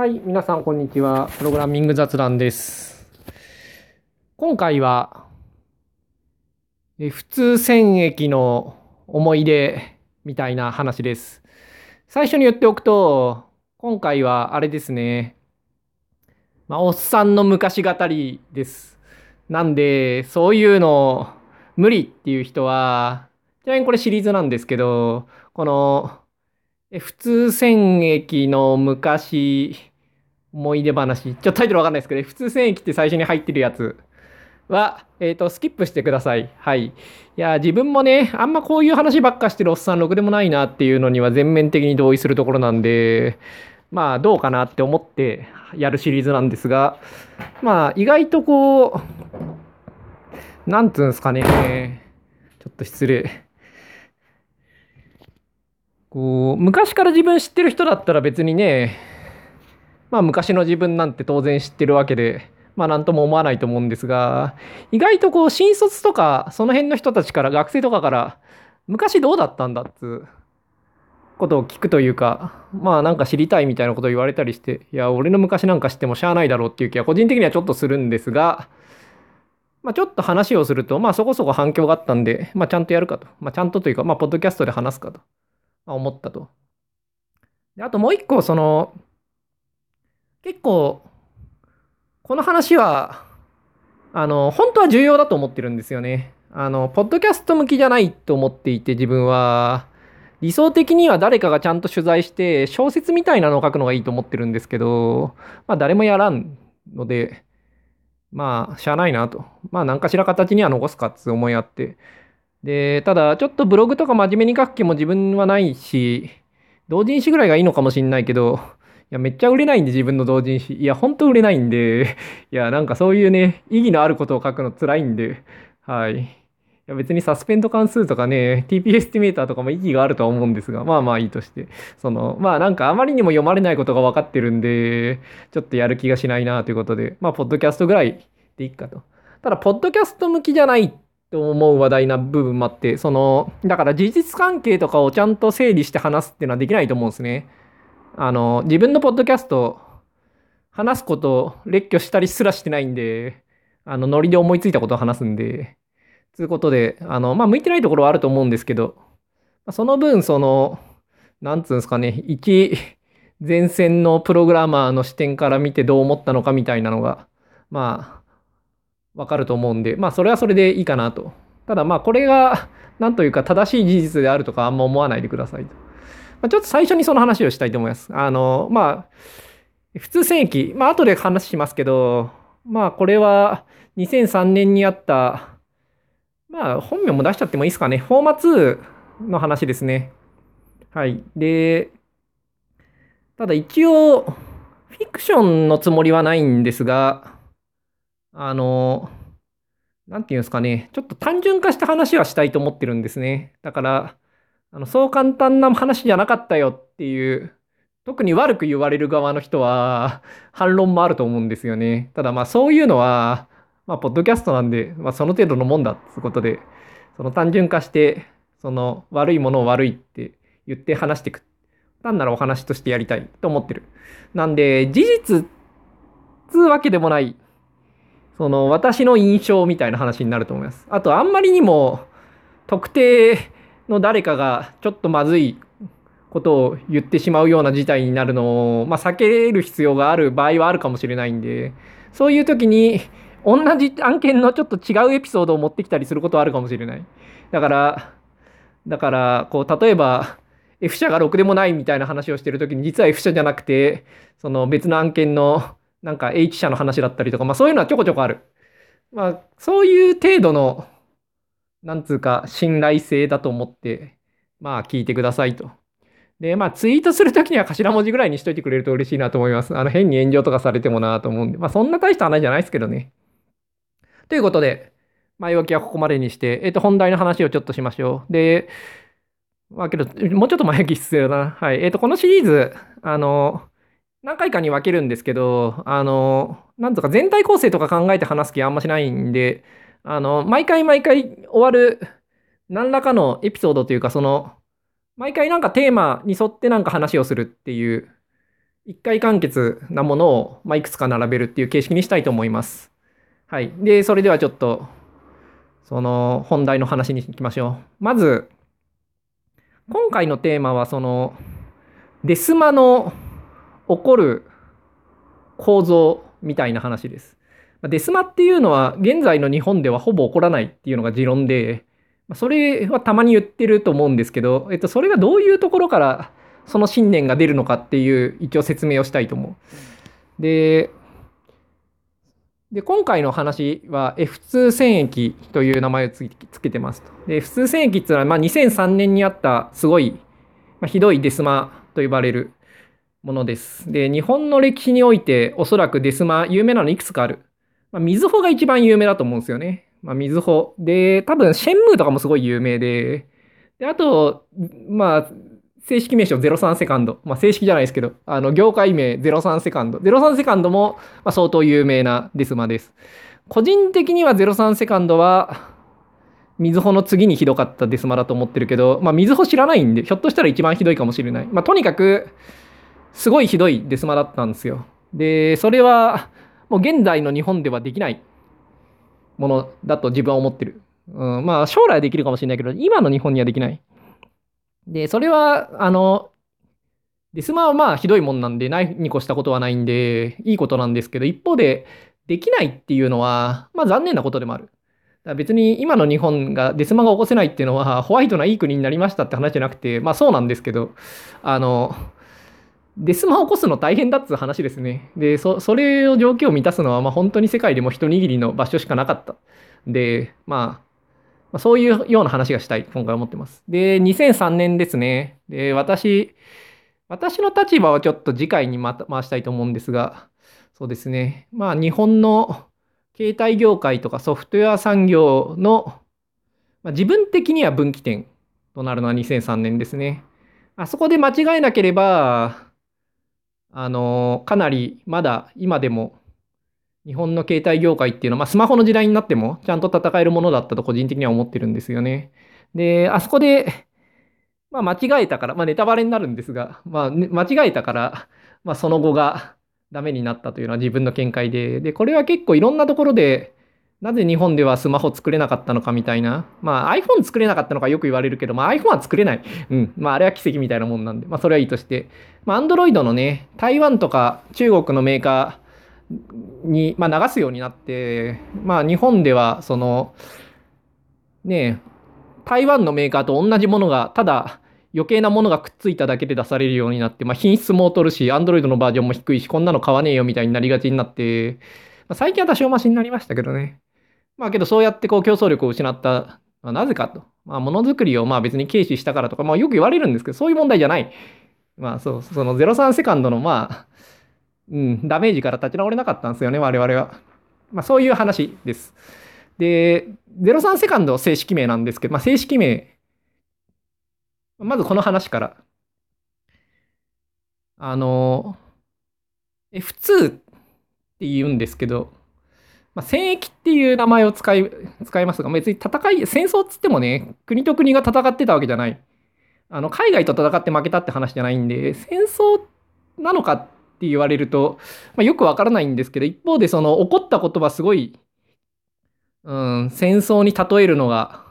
はい、皆さんこんにちは。プログラミング雑談です。今回は、普通戦役の思い出みたいな話です。最初に言っておくと、今回はあれですね。まあ、おっさんの昔語りです。なんで、そういうの無理っていう人は、ちなみにこれシリーズなんですけど、この、普通戦役の昔思い出話。ちょっとタイトルわかんないですけど、普通戦役って最初に入ってるやつは、えっ、と、スキップしてください。はい。いや、自分もね、あんまこういう話ばっかしてるおっさん、ろくでもないなっていうのには全面的に同意するところなんで、まあ、どうかなって思ってやるシリーズなんですが、まあ、意外とこう、なんつうんですかね、ちょっと失礼。こう、昔から自分知ってる人だったら別にね、まあ昔の自分なんて当然知ってるわけで、まあなんとも思わないと思うんですが、意外とこう新卒とかその辺の人たちから学生とかから昔どうだったんだっつことを聞くというか、まあなんか知りたいみたいなことを言われたりして、いや俺の昔なんか知ってもしゃあないだろうっていう気は個人的にはちょっとするんですが、まあちょっと話をすると、まあそこそこ反響があったんで、まあちゃんとやるかと。まあちゃんとというか、まあポッドキャストで話すかと。まあ思ったと。であともう一個、その、結構、この話は、あの、本当は重要だと思ってるんですよね。あの、ポッドキャスト向きじゃないと思っていて、自分は、理想的には誰かがちゃんと取材して、小説みたいなのを書くのがいいと思ってるんですけど、まあ誰もやらんので、まあ、しゃあないなと。まあ、何かしら形には残すかっつ思いあって。で、ただ、ちょっとブログとか真面目に書く気も自分はないし、同人誌ぐらいがいいのかもしんないけど、いや、めっちゃ売れないんで、自分の同人誌。いや、ほんと売れないんで、いや、なんかそういうね、意義のあることを書くの辛いんで、はい。いや、別に suspend 関数とかね、TP estimator とかも意義があるとは思うんですが、まあまあいいとして。その、まあなんかあまりにも読まれないことが分かってるんで、ちょっとやる気がしないなということで、まあ、ポッドキャストぐらいでいいかと。ただ、ポッドキャスト向きじゃないと思う話題な部分もあって、その、だから事実関係とかをちゃんと整理して話すっていうのはできないと思うんですね。あの、自分のポッドキャスト、話すことを列挙したりすらしてないんで、あの、ノリで思いついたことを話すんで、つうことで、あの、まあ、向いてないところはあると思うんですけど、その分、その、なんつうんですかね、一前線のプログラマーの視点から見てどう思ったのかみたいなのが、まあ、わかると思うんで、まあ、それはそれでいいかなと。ただ、まあ、これが、なんというか、正しい事実であるとか、あんま思わないでくださいと。まあ、ちょっと最初にその話をしたいと思います。あの、まあ、普通戦役、まあ、後で話しますけど、まあ、これは2003年にあった、まあ、本名も出しちゃってもいいですかね。フォーマ2の話ですね。はい。で、ただ一応、フィクションのつもりはないんですが、あの、なんていうんですかね、ちょっと単純化した話はしたいと思ってるんですね。だから、あのそう簡単な話じゃなかったよっていう、特に悪く言われる側の人は反論もあると思うんですよね。ただまあそういうのは、まあ、ポッドキャストなんで、まあ、その程度のもんだっていうことで、その単純化して、その悪いものを悪いって言って話していく。単なるお話としてやりたいと思ってる。なんで、事実っつうわけでもない、その私の印象みたいな話になると思います。あと、あんまりにも特定の誰かがちょっとまずいことを言ってしまうような事態になるのを、まあ、避ける必要がある場合はあるかもしれないんで、そういう時に同じ案件のちょっと違うエピソードを持ってきたりすることはあるかもしれない。だから、だから、こう、例えば、F 社がろくでもないみたいな話をしてる時に、実は F 社じゃなくて、その別の案件の、なんか H 社の話だったりとか、まあそういうのはちょこちょこある。まあ、そういう程度の、なんつうか、信頼性だと思って、まあ聞いてくださいと。で、まあツイートするときには頭文字ぐらいにしといてくれると嬉しいなと思います。あの変に炎上とかされてもなと思うんで、まあそんな大した話じゃないですけどね。ということで、前置きはここまでにして、えっ、と、本題の話をちょっとしましょう。で、まあけど、もうちょっと前置き必要だな。はい。えっ、と、このシリーズ、あの、何回かに分けるんですけど、あの、なんとか全体構成とか考えて話す気あんましないんで、あの、毎回毎回終わる何らかのエピソードというか、その、毎回なんかテーマに沿ってなんか話をするっていう一回完結なものを、まあ、いくつか並べるっていう形式にしたいと思います。はい。で、それではちょっと、その本題の話に行きましょう。まず、今回のテーマは、その、デスマの起こる構造みたいな話です。デスマっていうのは現在の日本ではほぼ起こらないっていうのが持論で、それはたまに言ってると思うんですけど、えっと、それがどういうところからその信念が出るのかっていう一応説明をしたいと思う。で、で今回の話は F2 戦役という名前をつけてますと。で F2 戦役っていうのはまあ2003年にあったすごい、まあ、ひどいデスマと呼ばれるものです。で、日本の歴史においておそらくデスマ有名なのいくつかある。まあ、水穂が一番有名だと思うんですよね。まあ、水穂。で、多分、シェンムーとかもすごい有名で、で、あと、まあ、正式名称03セカンド。まあ、正式じゃないですけど、あの、業界名03セカンド。03セカンドも、まあ、相当有名なデスマです。個人的には03セカンドは、水穂の次にひどかったデスマだと思ってるけど、まあ、水穂知らないんで、ひょっとしたら一番ひどいかもしれない。まあ、とにかく、すごいひどいデスマだったんですよ。で、それは、もう現在の日本ではできないものだと自分は思ってる。うん、まあ将来はできるかもしれないけど、今の日本にはできない。で、それは、あの、デスマはまあひどいもんなんで、ないに越したことはないんで、いいことなんですけど、一方で、できないっていうのは、まあ残念なことでもある。だ別に今の日本がデスマが起こせないっていうのは、ホワイトないい国になりましたって話じゃなくて、まあそうなんですけど、あの、デスマを起こすの大変だっつう話ですね。で、そ、それを条件を満たすのは、まあ本当に世界でも一握りの場所しかなかった。で、まあ、まあ、そういうような話がしたい、今回思ってます。で、2003年ですね。で、私、私の立場はちょっと次回にまた回したいと思うんですが、そうですね。まあ日本の携帯業界とかソフトウェア産業の、まあ、自分的には分岐点となるのは2003年ですね。あそこで間違えなければ、あの、かなりまだ今でも日本の携帯業界っていうのは、まあ、スマホの時代になってもちゃんと戦えるものだったと個人的には思ってるんですよね。で、あそこで、まあ、間違えたから、まあ、ネタバレになるんですが、まあ、ね間違えたから、まあ、その後がダメになったというのは自分の見解で、で、これは結構いろんなところで、なぜ日本ではスマホ作れなかったのかみたいな。まあ iPhone 作れなかったのかよく言われるけど、まあ iPhone は作れない。うん。まああれは奇跡みたいなもんなんで、まあそれはいいとして。まあ Android のね、台湾とか中国のメーカーに、まあ、流すようになって、まあ日本ではその、ねえ台湾のメーカーと同じものが、ただ余計なものがくっついただけで出されるようになって、まあ品質も劣るし、Android のバージョンも低いし、こんなの買わねえよみたいになりがちになって、まあ、最近は多少マシになりましたけどね。まあけどそうやってこう競争力を失った、まあ、なぜかと。まあものづくりをまあ別に軽視したからとか、まあよく言われるんですけど、そういう問題じゃない。まあそう、その03セカンドのまあ、うん、ダメージから立ち直れなかったんですよね、我々は。まあそういう話です。で、03セカンド正式名なんですけど、まあ正式名、まずこの話から。あの、F2 って言うんですけど、まあ、戦役っていう名前を使い、使いますが、別に戦い、戦争っつってもね、国と国が戦ってたわけじゃない。あの、海外と戦って負けたって話じゃないんで、戦争なのかって言われると、まあ、よくわからないんですけど、一方でその起こったことはすごい、うん、戦争に例えるのが、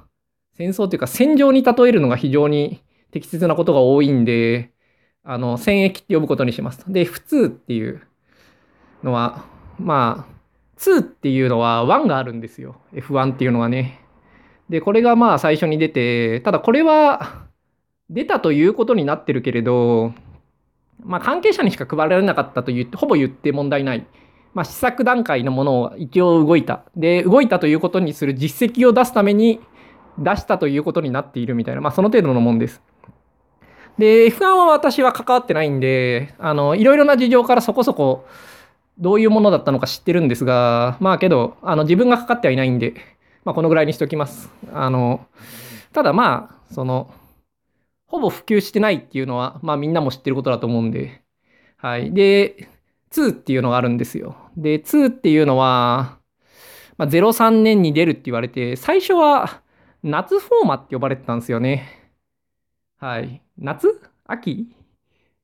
戦争っていうか戦場に例えるのが非常に適切なことが多いんで、あの、戦役って呼ぶことにします。で、普通っていうのは、まあ、2っていうのは1があるんですよ。F1 っていうのはね。で、これがまあ最初に出て、ただこれは出たということになってるけれど、まあ関係者にしか配られなかったと言って、ほぼ言って問題ない。まあ試作段階のものを一応動いた。で、動いたということにする実績を出すために出したということになっているみたいな、まあその程度のもんです。で、F1 は私は関わってないんで、あの、いろいろな事情からそこそこどういうものだったのか知ってるんですが、まあけど、あの自分がかかってはいないんで、まあこのぐらいにしておきます。あの、ただまあ、その、ほぼ普及してないっていうのは、まあみんなも知ってることだと思うんで、はい。で、2っていうのがあるんですよ。で、2っていうのは、まあ、03年に出るって言われて、最初は夏フォーマって呼ばれてたんですよね。はい。夏？秋？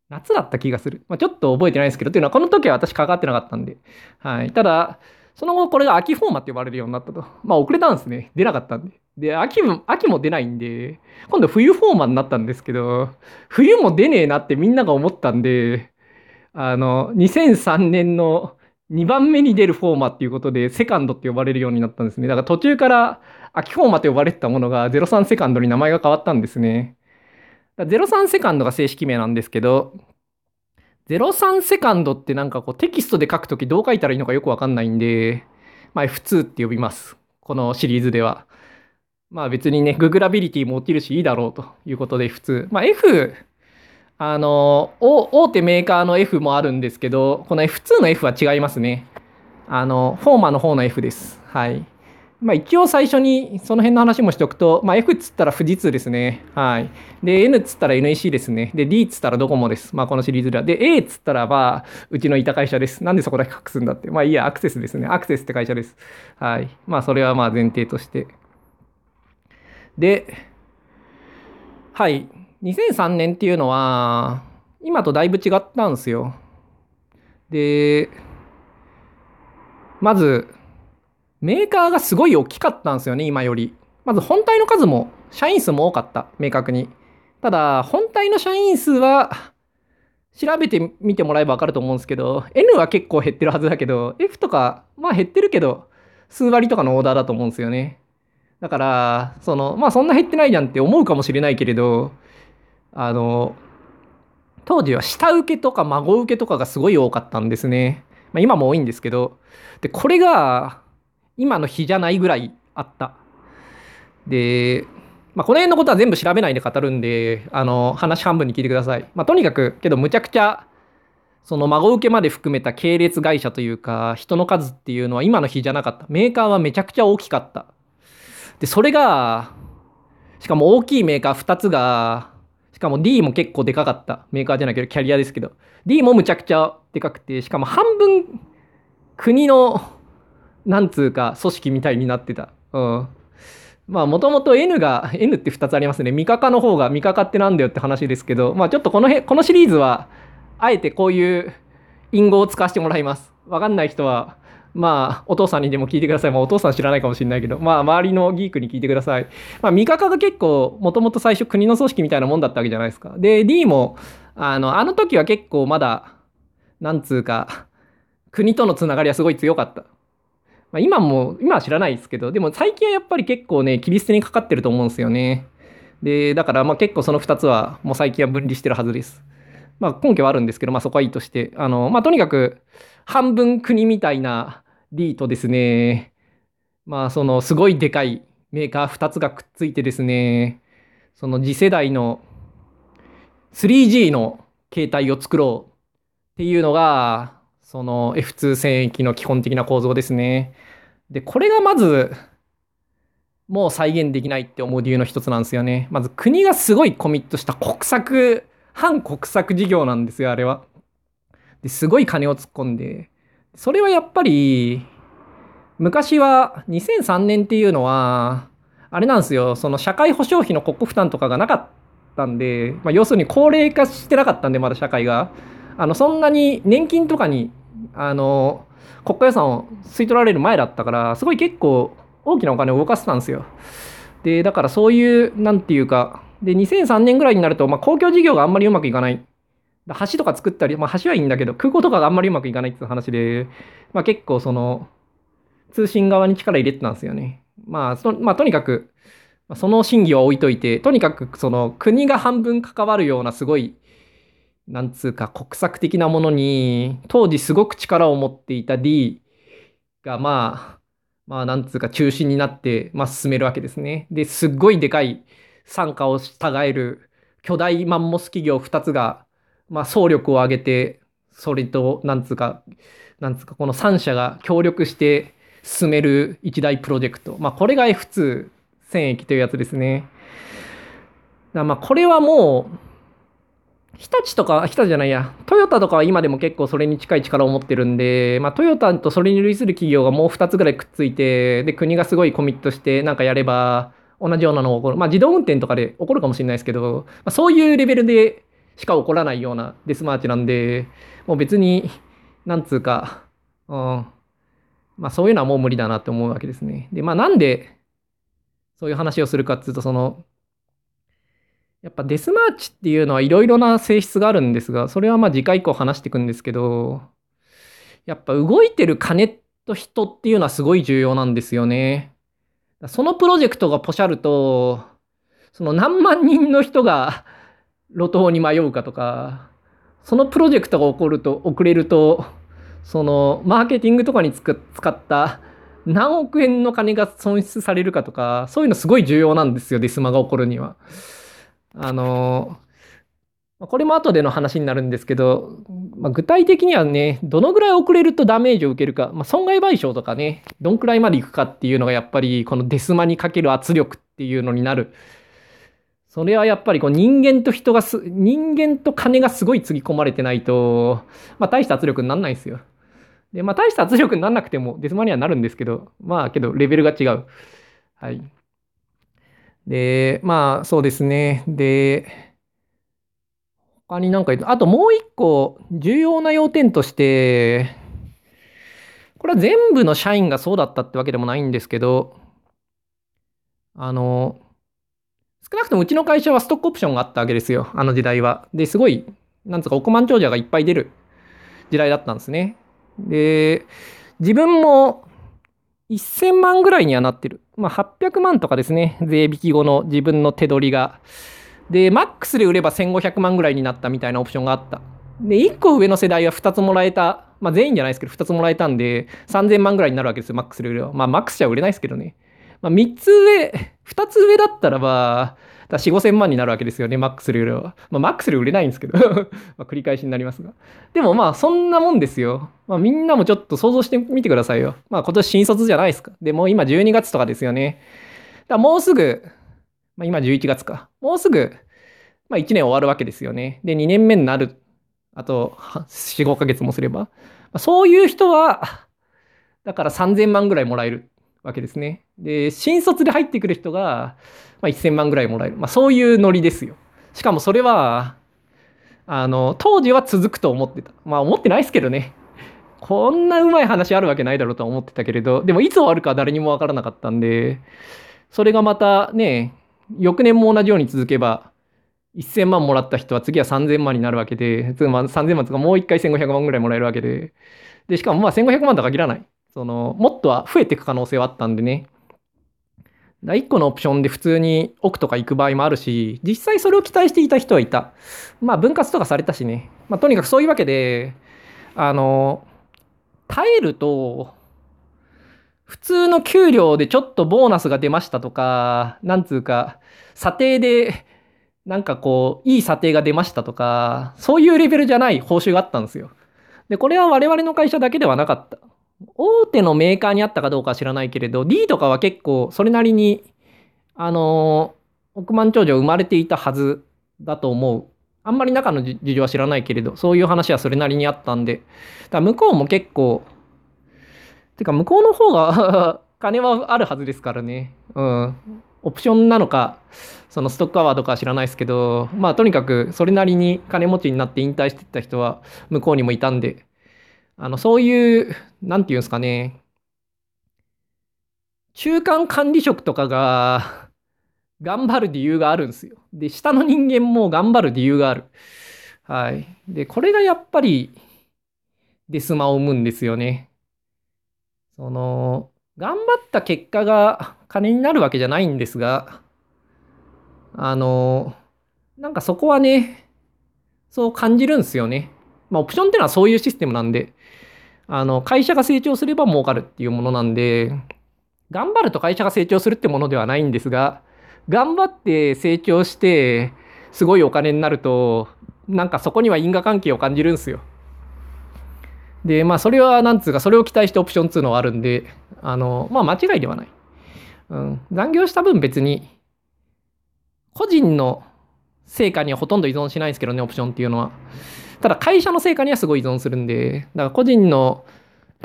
夏だった気がする。まあ、ちょっと覚えてないですけど、というのはこの時は私関わってなかったんで。はい。ただ、その後これが秋フォーマって呼ばれるようになったと。まあ遅れたんですね。出なかったんで。で、秋も、秋も出ないんで、今度冬フォーマになったんですけど、冬も出ねえなってみんなが思ったんで、あの、2003年の2番目に出るフォーマっていうことで、セカンドって呼ばれるようになったんですね。だから途中から秋フォーマと呼ばれてたものが03セカンドに名前が変わったんですね。03セカンドが正式名なんですけど、03セカンドってなんかこうテキストで書くときどう書いたらいいのかよくわかんないんで、まあ F2 って呼びます。このシリーズでは。まあ別にね、ググラビリティも落ちるしいいだろうということで F2。まあ F、あの、大手メーカーの F もあるんですけど、この F2 の F は違いますね。あの、フォーマの方の F です。はい。まあ、一応最初にその辺の話もしておくと、まあ、F っつったら富士通ですね。はい。で、N っつったら NEC ですね。で、D っつったらドコモです。まあ、このシリーズでは。で、A っつったらまあ、うちのいた会社です。なんでそこだけ隠すんだって。まあ、いいや、アクセスですね。アクセスって会社です。はい。まあ、それはまあ前提として。で、はい。2003年っていうのは、今とだいぶ違ったんですよ。で、まず、メーカーがすごい大きかったんですよね、今より。まず本体の数も、社員数も多かった、明確に。ただ、本体の社員数は、調べてみてもらえばわかると思うんですけど、N は結構減ってるはずだけど、F とか、まあ減ってるけど、数割とかのオーダーだと思うんですよね。だから、その、まあそんな減ってないじゃんって思うかもしれないけれど、あの、当時は下請けとか孫請けとかがすごい多かったんですね。まあ今も多いんですけど、で、これが、今の日じゃないぐらいあった。で、まあ、この辺のことは全部調べないで語るんで、あの、話半分に聞いてください。まあ、とにかく、けどむちゃくちゃ、その孫受けまで含めた系列会社というか、人の数っていうのは今の日じゃなかった。メーカーはめちゃくちゃ大きかった。で、それが、しかも大きいメーカー2つが、しかも D も結構でかかった。メーカーじゃないけど、キャリアですけど。D もむちゃくちゃでかくて、しかも半分国のなんつうか組織みたいになってた。うん。まあもともと N が N って2つありますね。ミカカの方がミカカってなんだよって話ですけど、まあちょっとこの辺このシリーズはあえてこういう隠語を使わせてもらいます。わかんない人はまあお父さんにでも聞いてください。まあお父さん知らないかもしれないけど、まあ周りのギークに聞いてください。まあミカカが結構もともと最初国の組織みたいなもんだったわけじゃないですか。で D もあのあの時は結構まだなんつうか国とのつながりはすごい強かった。まあ、今も、今は知らないですけど、でも最近はやっぱり結構ね、切り捨てにかかってると思うんですよね。で、だからまあ結構その2つはもう最近は分離してるはずです。まあ根拠はあるんですけど、まあそこはいいとして、あの、まあとにかく半分国みたいな D とですね、まあそのすごいでかいメーカー2つがくっついてですね、その次世代の 3G の携帯を作ろうっていうのが、その F2 戦役の基本的な構造ですね。で、これがまず、もう再現できないって思う理由の一つなんですよね。まず国がすごいコミットした国策、反国策事業なんですよ、あれは。ですごい金を突っ込んで。それはやっぱり、昔は2003年っていうのは、あれなんですよ、その社会保障費の国庫負担とかがなかったんで、まあ、要するに高齢化してなかったんで、まだ社会が。あの、そんなに年金とかに、あの、国家予算を吸い取られる前だったから、すごい結構大きなお金を動かしてたんですよ。で、だからそういう、なんていうか、で、2003年ぐらいになると、まあ、公共事業があんまりうまくいかない。橋とか作ったり、まあ、橋はいいんだけど、空港とかがあんまりうまくいかないっていう話で、まあ、結構その、通信側に力入れてたんですよね。まあ、そまあ、とにかく、その審議は置いといて、とにかくその国が半分関わるようなすごいなんつうか国策的なものに当時すごく力を持っていた D がまあまあなんつうか中心になって、まあ、進めるわけですね。ですっごいでかい参加を従える巨大マンモス企業2つが、まあ、総力を挙げてそれとなんつうかなんつうかこの3社が協力して進める一大プロジェクト。まあこれが F2 戦役というやつですね。まあこれはもう日立とか、日立じゃないや、トヨタとかは今でも結構それに近い力を持ってるんで、まあ、トヨタとそれに類する企業がもう2つぐらいくっついて、で、国がすごいコミットしてなんかやれば、同じようなのが起こる。まあ、自動運転とかで起こるかもしれないですけど、まあ、そういうレベルでしか起こらないようなデスマーチなんで、もう別に、なんつうか、うん、まあそういうのはもう無理だなって思うわけですね。で、まあなんで、そういう話をするかっていうと、その、やっぱデスマーチっていうのはいろいろな性質があるんですが、それはまあ次回以降話していくんですけど、やっぱ動いてる金と人っていうのはすごい重要なんですよね。そのプロジェクトがポシャると、その何万人の人が 路頭に迷うかとか、そのプロジェクトが起こると、遅れると、そのマーケティングとかに使った何億円の金が損失されるかとか、そういうのすごい重要なんですよ、デスマが起こるには。あの、これも後での話になるんですけど、まあ、具体的にはね、どのぐらい遅れるとダメージを受けるか、まあ、損害賠償とかね、どんくらいまでいくかっていうのがやっぱりこのデスマにかける圧力っていうのになる。それはやっぱりこう人間と人がす、人間と金がすごいつぎ込まれてないと、まあ大した圧力にならないんですよ。で、まあ大した圧力にならなくてもデスマにはなるんですけど、まあけどレベルが違う。はい。で、まあそうですね。で、他に何か、あともう一個重要な要点として、これは全部の社員がそうだったってわけでもないんですけど、あの、少なくともうちの会社はストックオプションがあったわけですよ、あの時代は。で、すごい、なんつうか億万長者がいっぱい出る時代だったんですね。で、自分も1000万ぐらいにはなってる。まあ800万とかですね、税引き後の自分の手取りが。で、マックスで売れば1500万ぐらいになったみたいなオプションがあった。で、1個上の世代は2つもらえた。まあ全員じゃないですけど、2つもらえたんで、3000万ぐらいになるわけですよ、マックスで売れば。まあマックスじゃ売れないですけどね。まあ3つ上、2つ上だったらば、だ4、5000万になるわけですよね、マックスで売れば。まあマックスで売れないんですけど まあ繰り返しになりますが。でもまあそんなもんですよ。まあみんなもちょっと想像してみてくださいよ。まあ今年新卒じゃないですか。でも今12月とかですよね。だもうすぐ、まあ今11月か。もうすぐまあ、1年終わるわけですよね。で、2年目になる。あと、4、5ヶ月もすれば。まあ、そういう人は、だから3000万ぐらいもらえるわけですね。で、新卒で入ってくる人が、まあ、1000万ぐらいもらえる。まあ、そういうノリですよ。しかもそれは、あの、当時は続くと思ってた。まあ、思ってないですけどね。こんなうまい話あるわけないだろうとは思ってたけれど、でもいつ終わるか誰にもわからなかったんで、それがまたね、翌年も同じように続けば、1000万もらった人は次は3000万になるわけで、まあ、3000万とかもう一回1500万ぐらいもらえるわけで、で、しかもまあ1500万とは限らない。その、もっとは増えていく可能性はあったんでね。1個のオプションで普通に億とか行く場合もあるし、実際それを期待していた人はいた。まあ分割とかされたしね。まあとにかくそういうわけで、あの、耐えると、普通の給料でちょっとボーナスが出ましたとか、なんつうか、査定でなんかこう、いい査定が出ましたとか、そういうレベルじゃない報酬があったんですよ。で、これは我々の会社だけではなかった。大手のメーカーにあったかどうかは知らないけれど、D とかは結構それなりに、あの億万長者生まれていたはずだと思う。あんまり中の事情は知らないけれど、そういう話はそれなりにあったんで、だ向こうも結構、てか向こうの方が 金はあるはずですからね。うん。オプションなのか、そのストックアワーとかは知らないですけど、まあとにかくそれなりに金持ちになって引退してった人は向こうにもいたんで、あの、そういう、なんていうんですかね、中間管理職とかが頑張る理由があるんですよ。で、下の人間も頑張る理由がある。はい。で、これがやっぱりデスマを生むんですよね。その、頑張った結果が金になるわけじゃないんですが、あの、なんかそこはね、そう感じるんですよね。まあ、オプションっていうのはそういうシステムなんで、あの、会社が成長すれば儲かるっていうものなんで、頑張ると会社が成長するってものではないんですが、頑張って成長して、すごいお金になると、なんかそこには因果関係を感じるんですよ。で、まあ、それは、なんつうか、それを期待してオプション2のはあるんで、あの、まあ、間違いではない。うん。残業した分別に、個人の成果にはほとんど依存しないですけどね、オプションっていうのは。ただ、会社の成果にはすごい依存するんで、だから個人の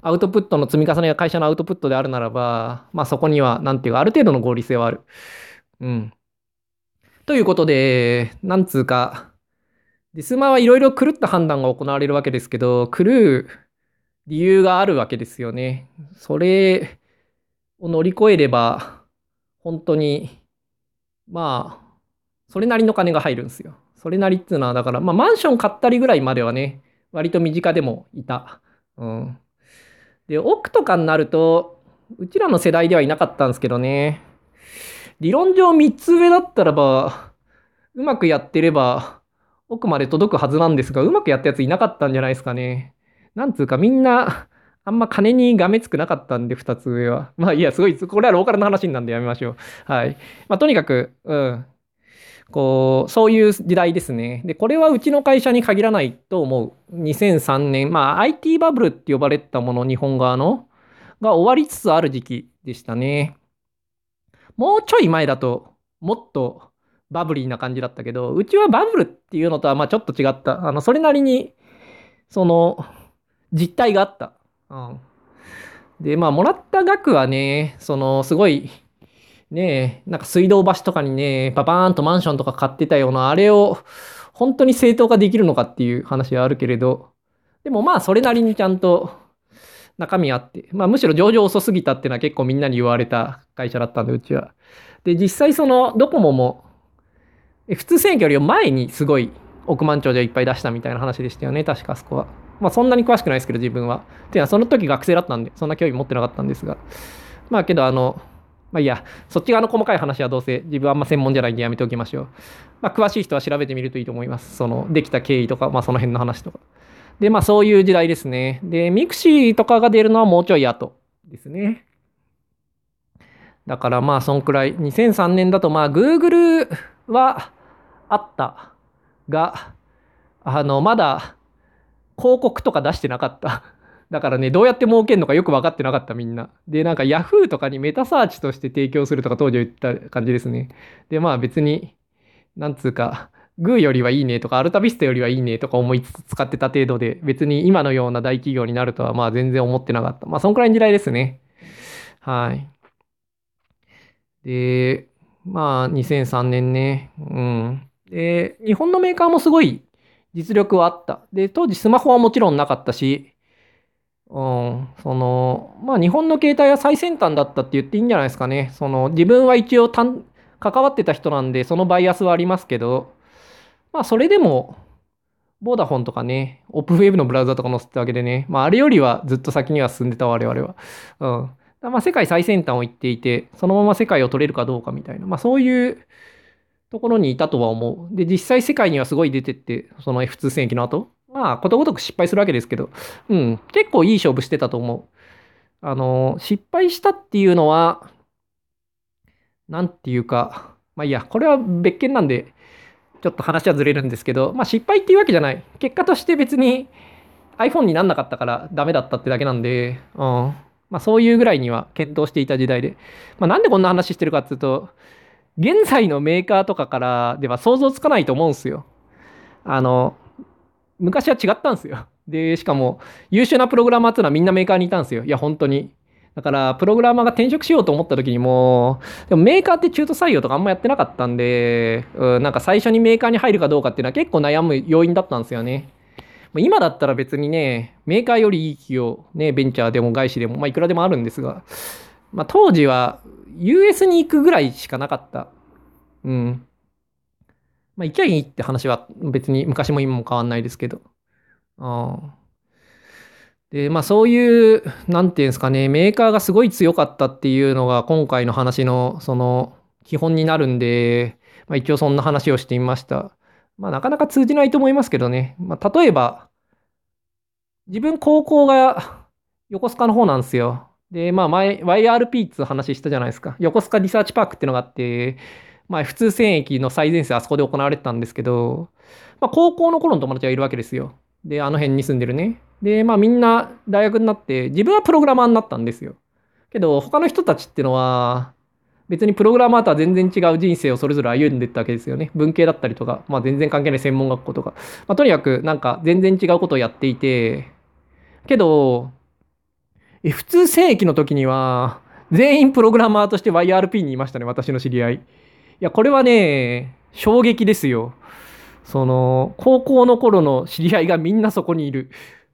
アウトプットの積み重ねが会社のアウトプットであるならば、まあ、そこには、なんていうか、ある程度の合理性はある。うん。ということで、なんつうか、デスマはいろいろ狂った判断が行われるわけですけど、狂う理由があるわけですよね。それを乗り越えれば、本当に、まあ、それなりの金が入るんですよ。それなりっていうのは、だから、まあ、マンション買ったりぐらいまではね、割と身近でもいた。うん。で、奥とかになると、うちらの世代ではいなかったんですけどね。理論上3つ上だったらば、うまくやってれば、奥まで届くはずなんですが、うまくやったやついなかったんじゃないですかね。なんつうかみんな、あんま金にがめつくなかったんで、2つ上は。まあいや、すごい、これはローカルの話なんでやめましょう。はい。まあとにかく、うん。こう、そういう時代ですね。で、これはうちの会社に限らないと思う。2003年、まあ IT バブルって呼ばれたもの、日本側の、が終わりつつある時期でしたね。もうちょい前だと、もっとバブリーな感じだったけど、うちはバブルっていうのとはまあちょっと違った。あの、それなりに、その、実態があった。うん。で、まあ、もらった額はね、その、すごい、ねえなんか水道橋とかにね、パパーンとマンションとか買ってたような、あれを、本当に正当化できるのかっていう話はあるけれど、でもまあ、それなりにちゃんと中身あって、まあ、むしろ上場遅すぎたっていうのは結構みんなに言われた会社だったんで、うちは。で、実際その、ドコモも、普通選挙より前にすごい億万長者いっぱい出したみたいな話でしたよね、確かあそこは。まあそんなに詳しくないですけど、自分は。っていうのは、その時学生だったんで、そんな興味持ってなかったんですが。まあけど、あの、まあいいや、そっち側の細かい話はどうせ自分はあんま専門じゃないんでやめておきましょう。まあ詳しい人は調べてみるといいと思います。その、できた経緯とか、まあその辺の話とか。で、まあそういう時代ですね。で、ミクシーとかが出るのはもうちょい後ですね。だからまあそんくらい、2003年だとまあ Google はあったが、あの、まだ広告とか出してなかった。だからね、どうやって儲けるのかよく分かってなかった、みんな。で、なんか Yahoo とかにメタサーチとして提供するとか当時言った感じですね。で、まあ別に、なんつうか、グーよりはいいねとか、アルタビスタよりはいいねとか思いつつ使ってた程度で、別に今のような大企業になるとはまあ全然思ってなかった。まあそんくらいの時代ですね。はい。で、まあ2003年ね。うん。で、日本のメーカーもすごい実力はあった。で、当時スマホはもちろんなかったし、うん、その、まあ日本の携帯は最先端だったって言っていいんじゃないですかね。その、自分は一応関わってた人なんで、そのバイアスはありますけど、まあそれでも、ボーダフォンとかね、オープンウェブのブラウザとか載せてたわけでね、まああれよりはずっと先には進んでた我々は。うん。まあ世界最先端を言っていて、そのまま世界を取れるかどうかみたいな、まあそういうところにいたとは思う。で、実際世界にはすごい出てって、その F2 戦役の後。まあ、ことごとく失敗するわけですけど、うん、結構いい勝負してたと思う。あの、失敗したっていうのは、なんていうか、まあいいや、これは別件なんで、ちょっと話はずれるんですけど、まあ失敗っていうわけじゃない。結果として別に iPhone になんなかったからダメだったってだけなんで、うん。まあそういうぐらいには検討していた時代で。まあなんでこんな話してるかっていうと、現在のメーカーとかからでは想像つかないと思うんですよ。あの、昔は違ったんですよ。で、しかも優秀なプログラマーっていうのはみんなメーカーにいたんですよ。いや、本当に。だから、プログラマーが転職しようと思った時にも、でもメーカーって中途採用とかあんまやってなかったんで、うん、なんか最初にメーカーに入るかどうかっていうのは結構悩む要因だったんですよね。今だったら別にね、メーカーよりいい企業、ね、ベンチャーでも外資でも、まあいくらでもあるんですが、まあ当時は US に行くぐらいしかなかった。うん。まあ、行きゃいいって話は別に昔も今も変わんないですけど。あで、まあそういう、なんていうんですかね、メーカーがすごい強かったっていうのが今回の話のその基本になるんで、まあ一応そんな話をしてみました。まあなかなか通じないと思いますけどね。まあ例えば、自分高校が横須賀の方なんですよ。で、まあ前、YRP っていう話したじゃないですか。横須賀リサーチパークっていうのがあって、まあ普通戦役の最前線あそこで行われてたんですけど、まあ高校の頃の友達がいるわけですよ。で、あの辺に住んでるね。で、まあみんな大学になって、自分はプログラマーになったんですよ。けど他の人たちっていうのは、別にプログラマーとは全然違う人生をそれぞれ歩んでったわけですよね。文系だったりとか、まあ全然関係ない専門学校とか。まあとにかくなんか全然違うことをやっていて、けど、F2 戦役の時には、全員プログラマーとして YRP にいましたね、私の知り合い。や、これはね、衝撃ですよ。その、高校の頃の知り合いがみんなそこにいる。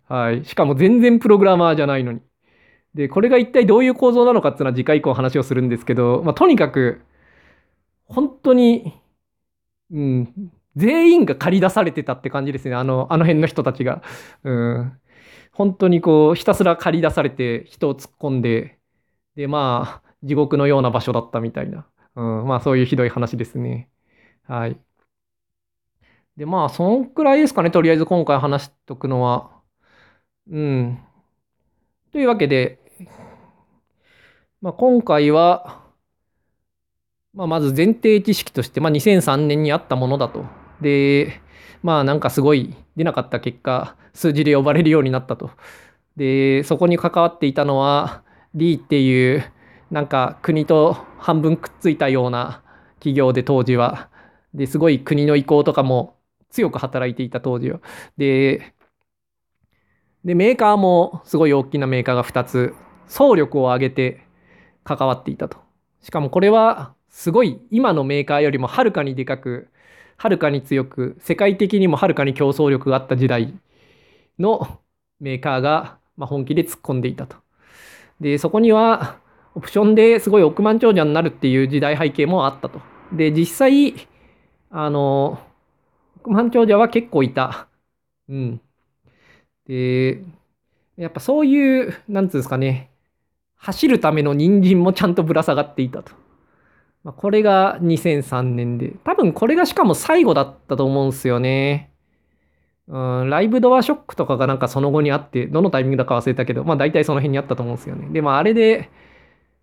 はい。しかも全然プログラマーじゃないのに。で、これが一体どういう構造なのかっていうのは次回以降話をするんですけど、まあ、とにかく、本当に、うん、全員が借り出されてたって感じですね。あの、あの辺の人たちが。うん。本当にこう、ひたすら借り出されて人を突っ込んで、で、まあ、地獄のような場所だったみたいな。うん、まあ、そういうひどい話ですね。はい。で、まあ、そんくらいですかね。とりあえず今回話しとくのは。うん。というわけで、まあ、今回は、まあ、まず前提知識として、まあ、2003年にあったものだと。で、まあなんかすごい出なかった結果、数字で呼ばれるようになったと。で、そこに関わっていたのは、D っていう、なんか国と半分くっついたような企業で当時は。で、すごい国の意向とかも強く働いていた当時は。で、で、メーカーもすごい大きなメーカーが2つ、総力を上げて関わっていたと。しかもこれはすごい今のメーカーよりもはるかにでかく、はるかに強く、世界的にもはるかに競争力があった時代のメーカーが、ま本気で突っ込んでいたと。で、そこには、オプションですごい億万長者になるっていう時代背景もあったと。で、実際、あの、億万長者は結構いた。うん。で、やっぱそういう、なんつうんですかね、走るための人参もちゃんとぶら下がっていたと。まあ、これが2003年で、多分これがしかも最後だったと思うんですよね。うん、ライブドアショックとかがなんかその後にあって、どのタイミングだか忘れたけど、まあ大体その辺にあったと思うんですよね。で、まああれで、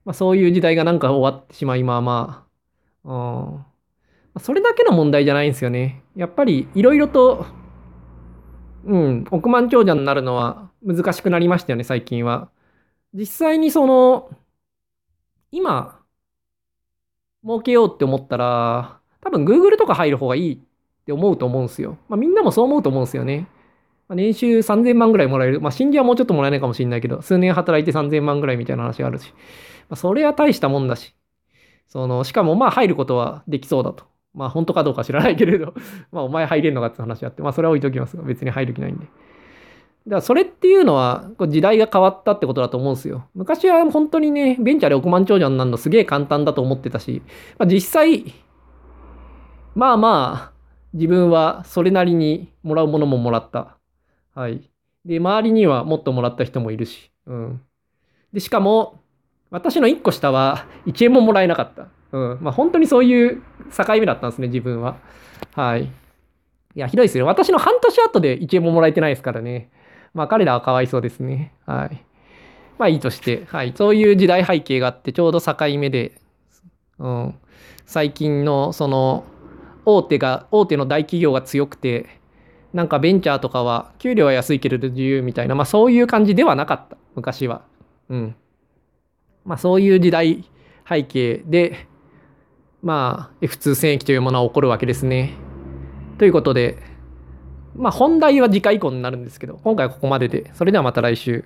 まあそういう時代がなんか終わってしまい、まあまあ、うん、それだけの問題じゃないんですよね。やっぱりいろいろと、うん、億万長者になるのは難しくなりましたよね、最近は。実際にその、今、儲けようって思ったら、多分 Google とか入る方がいいって思うと思うんですよ。まあみんなもそう思うと思うんですよね。年収3000万ぐらいもらえる。まあ新人はもうちょっともらえないかもしれないけど、数年働いて3000万ぐらいみたいな話があるし。まあそれは大したもんだし。その、しかもまあ入ることはできそうだと。まあ本当かどうか知らないけれど、まあお前入れんのかって話あって、まあそれは置いときますが、別に入る気ないんで。だからそれっていうのは時代が変わったってことだと思うんですよ。昔は本当にね、ベンチャーで億万長者になるのすげえ簡単だと思ってたし、まあ、実際、まあまあ、自分はそれなりにもらうものももらった。はい。で、周りにはもっともらった人もいるし。うん。で、しかも、私の1個下は1円ももらえなかった。うん。まあ本当にそういう境目だったんですね、自分は。はい。いや、ひどいですよ。私の半年後で1円ももらえてないですからね。まあ彼らはかわいそうですね。はい。まあいいとして、はい。そういう時代背景があって、ちょうど境目で、うん。最近のその大手が、大手の大企業が強くて、なんかベンチャーとかは給料は安いけれど自由みたいな、まあそういう感じではなかった。昔は。うん。まあそういう時代背景で、まあ F2 戦役というものは起こるわけですね。ということで、まあ本題は次回以降になるんですけど、今回はここまでで、それではまた来週。